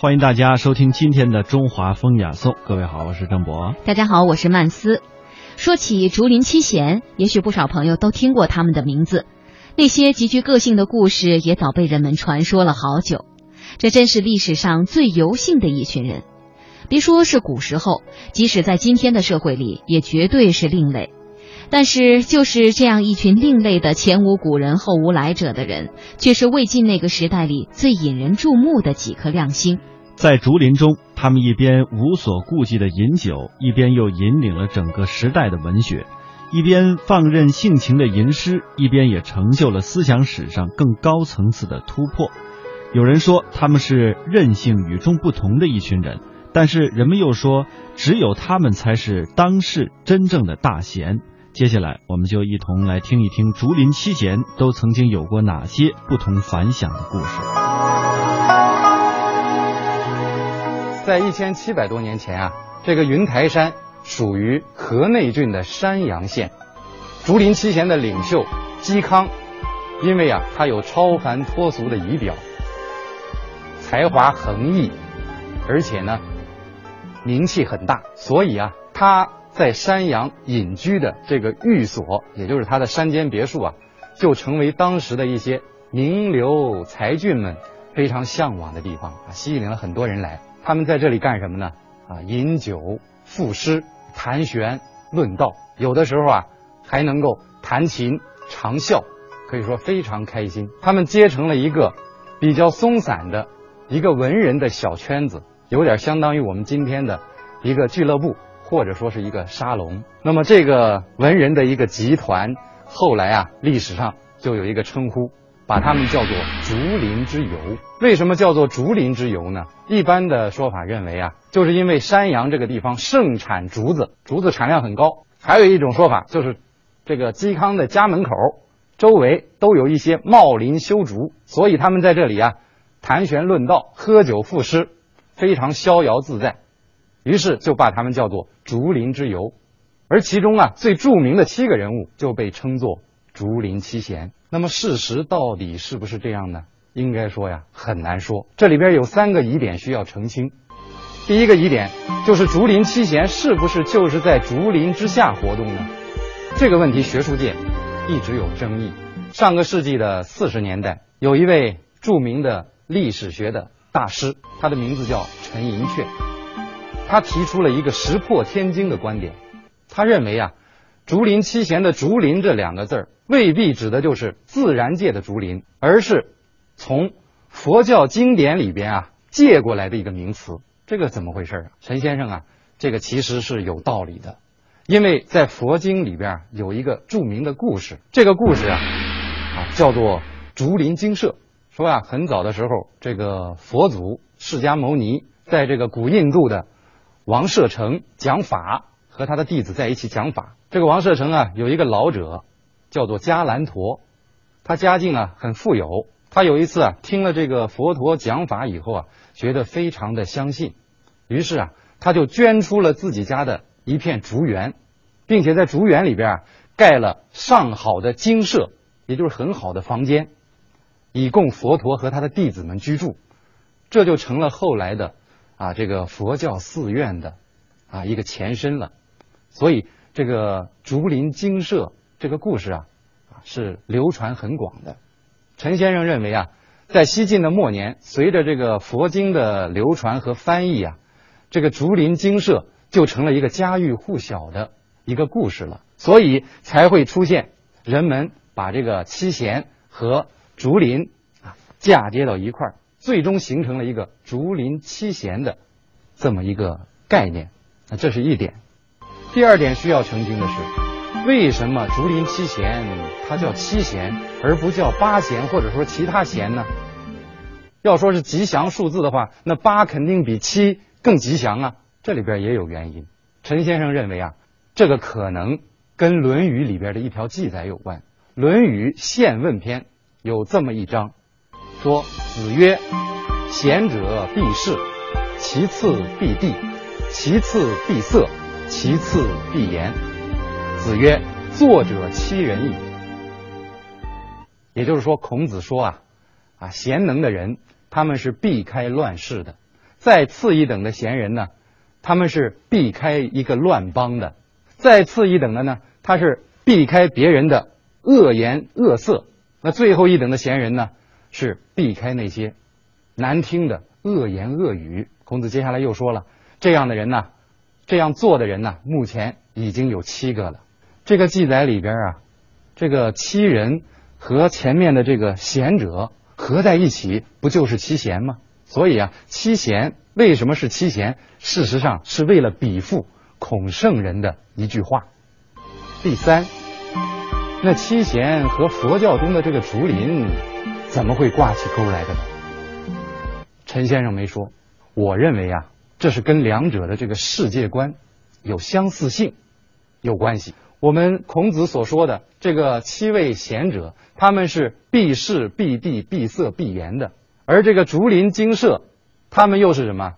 欢迎大家收听今天的《中华风雅颂》。各位好，我是郑博。大家好，我是曼斯。说起竹林七贤，也许不少朋友都听过他们的名字。那些极具个性的故事，也早被人们传说了好久。这真是历史上最游性的一群人。别说是古时候，即使在今天的社会里，也绝对是另类。但是，就是这样一群另类的前无古人后无来者的人，却是魏晋那个时代里最引人注目的几颗亮星。在竹林中，他们一边无所顾忌的饮酒，一边又引领了整个时代的文学；一边放任性情的吟诗，一边也成就了思想史上更高层次的突破。有人说他们是任性与众不同的一群人，但是人们又说，只有他们才是当世真正的大贤。接下来，我们就一同来听一听竹林七贤都曾经有过哪些不同凡响的故事。在一千七百多年前啊，这个云台山属于河内郡的山阳县。竹林七贤的领袖嵇康，因为啊他有超凡脱俗的仪表，才华横溢，而且呢名气很大，所以啊他。在山阳隐居的这个寓所，也就是他的山间别墅啊，就成为当时的一些名流才俊们非常向往的地方啊，吸引了很多人来。他们在这里干什么呢？啊，饮酒、赋诗、谈玄、论道，有的时候啊还能够弹琴、长啸，可以说非常开心。他们结成了一个比较松散的一个文人的小圈子，有点相当于我们今天的一个俱乐部。或者说是一个沙龙，那么这个文人的一个集团，后来啊，历史上就有一个称呼，把他们叫做竹林之游。为什么叫做竹林之游呢？一般的说法认为啊，就是因为山阳这个地方盛产竹子，竹子产量很高。还有一种说法就是，这个嵇康的家门口周围都有一些茂林修竹，所以他们在这里啊，谈玄论道、喝酒赋诗，非常逍遥自在。于是就把他们叫做竹林之游，而其中啊最著名的七个人物就被称作竹林七贤。那么事实到底是不是这样呢？应该说呀很难说。这里边有三个疑点需要澄清。第一个疑点就是竹林七贤是不是就是在竹林之下活动呢？这个问题学术界一直有争议。上个世纪的四十年代，有一位著名的历史学的大师，他的名字叫陈寅恪。他提出了一个石破天惊的观点，他认为啊，竹林七贤的“竹林”这两个字儿未必指的就是自然界的竹林，而是从佛教经典里边啊借过来的一个名词。这个怎么回事啊？陈先生啊，这个其实是有道理的，因为在佛经里边有一个著名的故事，这个故事啊啊叫做竹林精舍。说啊，很早的时候，这个佛祖释迦牟尼在这个古印度的。王舍城讲法，和他的弟子在一起讲法。这个王舍城啊，有一个老者，叫做迦兰陀，他家境啊很富有。他有一次啊，听了这个佛陀讲法以后啊，觉得非常的相信，于是啊，他就捐出了自己家的一片竹园，并且在竹园里边啊，盖了上好的精舍，也就是很好的房间，以供佛陀和他的弟子们居住。这就成了后来的。啊，这个佛教寺院的啊一个前身了，所以这个竹林精舍这个故事啊啊是流传很广的。陈先生认为啊，在西晋的末年，随着这个佛经的流传和翻译啊，这个竹林精舍就成了一个家喻户晓的一个故事了，所以才会出现人们把这个七贤和竹林啊嫁接到一块儿。最终形成了一个竹林七贤的这么一个概念，那这是一点。第二点需要澄清的是，为什么竹林七贤它叫七贤而不叫八贤或者说其他贤呢？要说是吉祥数字的话，那八肯定比七更吉祥啊。这里边也有原因。陈先生认为啊，这个可能跟《论语》里边的一条记载有关，《论语宪问篇》有这么一章。说子曰：“贤者必士，其次必地，其次必色，其次必言。”子曰：“作者欺人矣。”也就是说，孔子说啊，啊，贤能的人他们是避开乱世的，再次一等的贤人呢，他们是避开一个乱邦的；再次一等的呢，他是避开别人的恶言恶色；那最后一等的贤人呢，是避开那些难听的恶言恶语。孔子接下来又说了，这样的人呢，这样做的人呢，目前已经有七个了。这个记载里边啊，这个七人和前面的这个贤者合在一起，不就是七贤吗？所以啊，七贤为什么是七贤？事实上是为了比附孔圣人的一句话。第三，那七贤和佛教中的这个竹林怎么会挂起钩来的呢？陈先生没说。我认为啊，这是跟两者的这个世界观有相似性有关系。我们孔子所说的这个七位贤者，他们是避世、避地、避色、避言的；而这个竹林精舍，他们又是什么？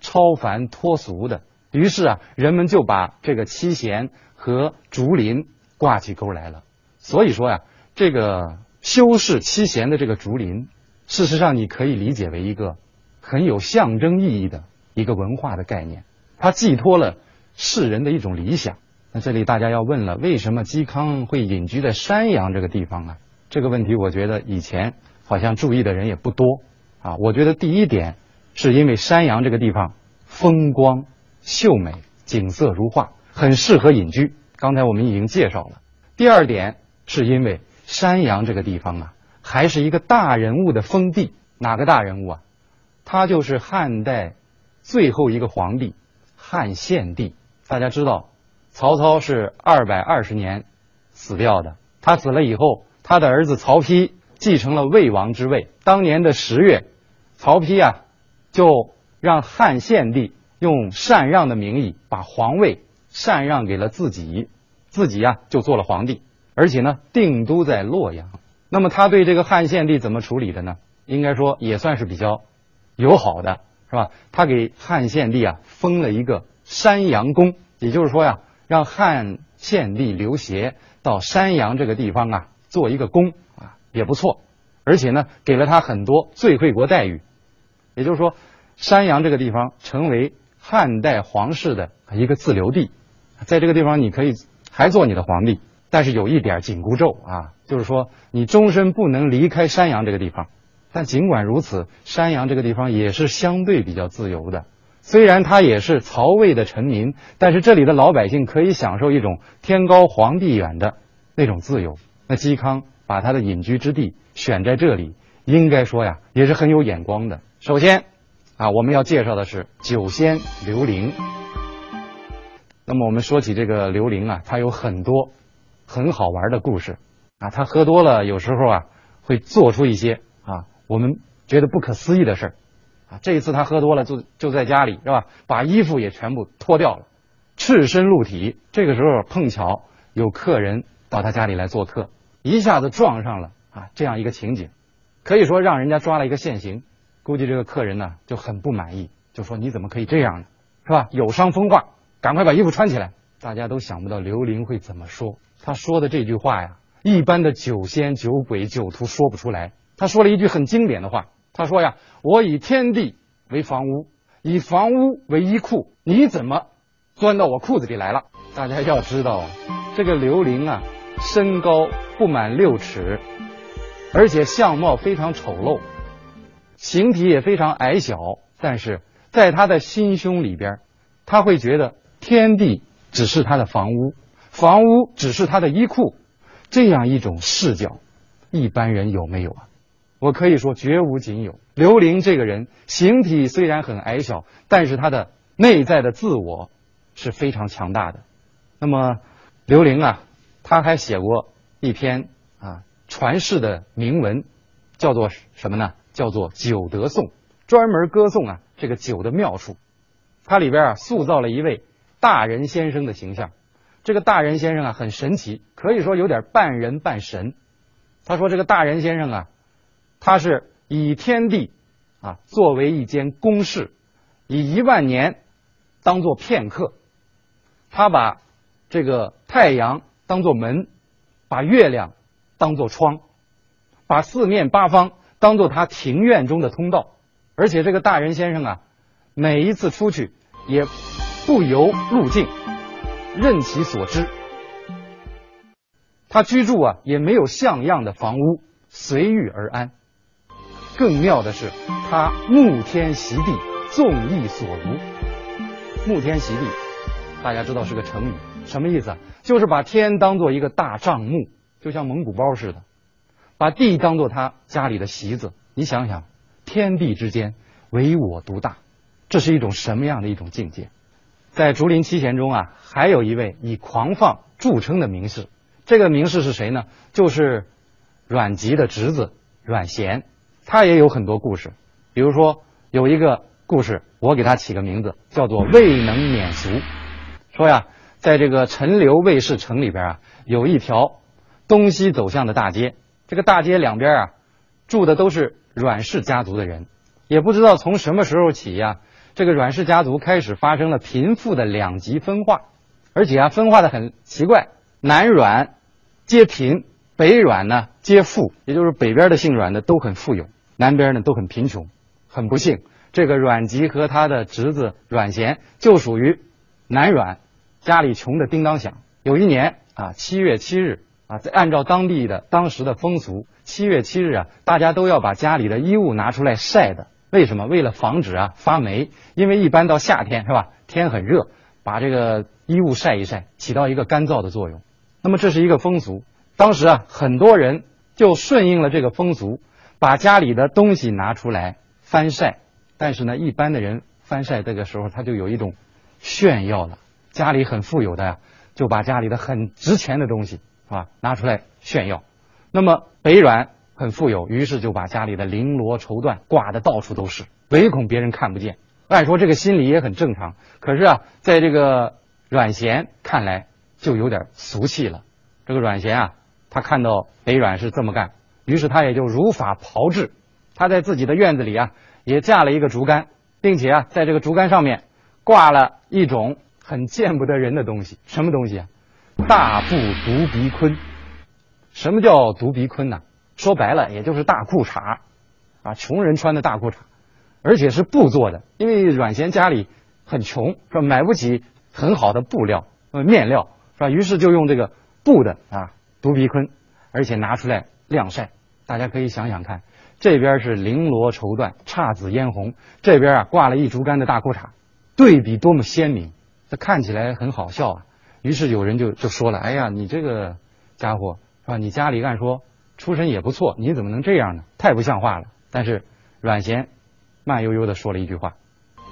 超凡脱俗的。于是啊，人们就把这个七贤和竹林挂起钩来了。所以说呀，这个修饰七贤的这个竹林，事实上你可以理解为一个。很有象征意义的一个文化的概念，它寄托了世人的一种理想。那这里大家要问了，为什么嵇康会隐居在山阳这个地方啊？这个问题，我觉得以前好像注意的人也不多啊。我觉得第一点是因为山阳这个地方风光秀美，景色如画，很适合隐居。刚才我们已经介绍了。第二点是因为山阳这个地方啊，还是一个大人物的封地。哪个大人物啊？他就是汉代最后一个皇帝汉献帝。大家知道，曹操是二百二十年死掉的。他死了以后，他的儿子曹丕继承了魏王之位。当年的十月，曹丕啊，就让汉献帝用禅让的名义把皇位禅让给了自己，自己啊就做了皇帝，而且呢定都在洛阳。那么他对这个汉献帝怎么处理的呢？应该说也算是比较。友好的是吧？他给汉献帝啊封了一个山阳公，也就是说呀，让汉献帝刘协到山阳这个地方啊做一个公啊也不错，而且呢给了他很多最惠国待遇，也就是说，山阳这个地方成为汉代皇室的一个自留地，在这个地方你可以还做你的皇帝，但是有一点紧箍咒啊，就是说你终身不能离开山阳这个地方。但尽管如此，山阳这个地方也是相对比较自由的。虽然它也是曹魏的臣民，但是这里的老百姓可以享受一种天高皇帝远的那种自由。那嵇康把他的隐居之地选在这里，应该说呀，也是很有眼光的。首先，啊，我们要介绍的是酒仙刘伶。那么我们说起这个刘伶啊，他有很多很好玩的故事啊。他喝多了，有时候啊，会做出一些啊。我们觉得不可思议的事儿，啊，这一次他喝多了，就就在家里是吧，把衣服也全部脱掉了，赤身露体。这个时候碰巧有客人到他家里来做客，一下子撞上了啊这样一个情景，可以说让人家抓了一个现行。估计这个客人呢就很不满意，就说你怎么可以这样呢？是吧？有伤风化，赶快把衣服穿起来。大家都想不到刘伶会怎么说，他说的这句话呀，一般的酒仙、酒鬼、酒徒说不出来。他说了一句很经典的话，他说呀：“我以天地为房屋，以房屋为衣裤，你怎么钻到我裤子里来了？”大家要知道，这个刘伶啊，身高不满六尺，而且相貌非常丑陋，形体也非常矮小，但是在他的心胸里边，他会觉得天地只是他的房屋，房屋只是他的衣裤，这样一种视角，一般人有没有啊？我可以说绝无仅有。刘伶这个人形体虽然很矮小，但是他的内在的自我是非常强大的。那么，刘伶啊，他还写过一篇啊传世的铭文，叫做什么呢？叫做《酒德颂》，专门歌颂啊这个酒的妙处。它里边啊塑造了一位大人先生的形象。这个大人先生啊很神奇，可以说有点半人半神。他说这个大人先生啊。他是以天地啊作为一间公室，以一万年当做片刻。他把这个太阳当做门，把月亮当做窗，把四面八方当做他庭院中的通道。而且这个大人先生啊，每一次出去也不由路径，任其所知。他居住啊也没有像样的房屋，随遇而安。更妙的是，他沐天席地，纵意所如。沐天席地，大家知道是个成语，什么意思？就是把天当做一个大帐幕，就像蒙古包似的，把地当做他家里的席子。你想想，天地之间唯我独大，这是一种什么样的一种境界？在竹林七贤中啊，还有一位以狂放著称的名士，这个名士是谁呢？就是阮籍的侄子阮咸。他也有很多故事，比如说有一个故事，我给他起个名字，叫做“未能免俗”。说呀，在这个陈留卫士城里边啊，有一条东西走向的大街，这个大街两边啊，住的都是阮氏家族的人。也不知道从什么时候起呀，这个阮氏家族开始发生了贫富的两极分化，而且啊，分化的很奇怪，南阮皆贫，北阮呢皆富，也就是北边的姓阮的都很富有。南边呢都很贫穷，很不幸，这个阮籍和他的侄子阮咸就属于南阮，家里穷的叮当响。有一年啊，七月七日啊，在按照当地的当时的风俗，七月七日啊，大家都要把家里的衣物拿出来晒的。为什么？为了防止啊发霉。因为一般到夏天是吧，天很热，把这个衣物晒一晒，起到一个干燥的作用。那么这是一个风俗。当时啊，很多人就顺应了这个风俗。把家里的东西拿出来翻晒，但是呢，一般的人翻晒这个时候他就有一种炫耀了。家里很富有的呀，就把家里的很值钱的东西啊拿出来炫耀。那么北阮很富有，于是就把家里的绫罗绸缎挂的到处都是，唯恐别人看不见。按说这个心理也很正常，可是啊，在这个阮咸看来就有点俗气了。这个阮咸啊，他看到北阮是这么干。于是他也就如法炮制，他在自己的院子里啊，也架了一个竹竿，并且啊，在这个竹竿上面挂了一种很见不得人的东西，什么东西啊？大布独鼻坤。什么叫独鼻坤呢？说白了，也就是大裤衩啊，穷人穿的大裤衩，而且是布做的，因为阮咸家里很穷，是吧？买不起很好的布料、呃面料，是吧？于是就用这个布的啊独鼻坤，而且拿出来晾晒。大家可以想想看，这边是绫罗绸缎、姹紫嫣红，这边啊挂了一竹竿的大裤衩，对比多么鲜明，这看起来很好笑啊。于是有人就就说了：“哎呀，你这个家伙是吧？你家里按说出身也不错，你怎么能这样呢？太不像话了。”但是阮咸慢悠悠的说了一句话，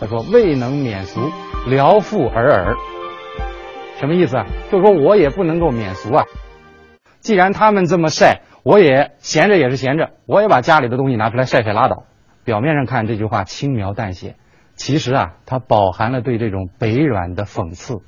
他说：“未能免俗，聊复尔尔。”什么意思啊？就说我也不能够免俗啊。既然他们这么晒。我也闲着也是闲着，我也把家里的东西拿出来晒晒拉倒。表面上看这句话轻描淡写，其实啊，它饱含了对这种北阮的讽刺。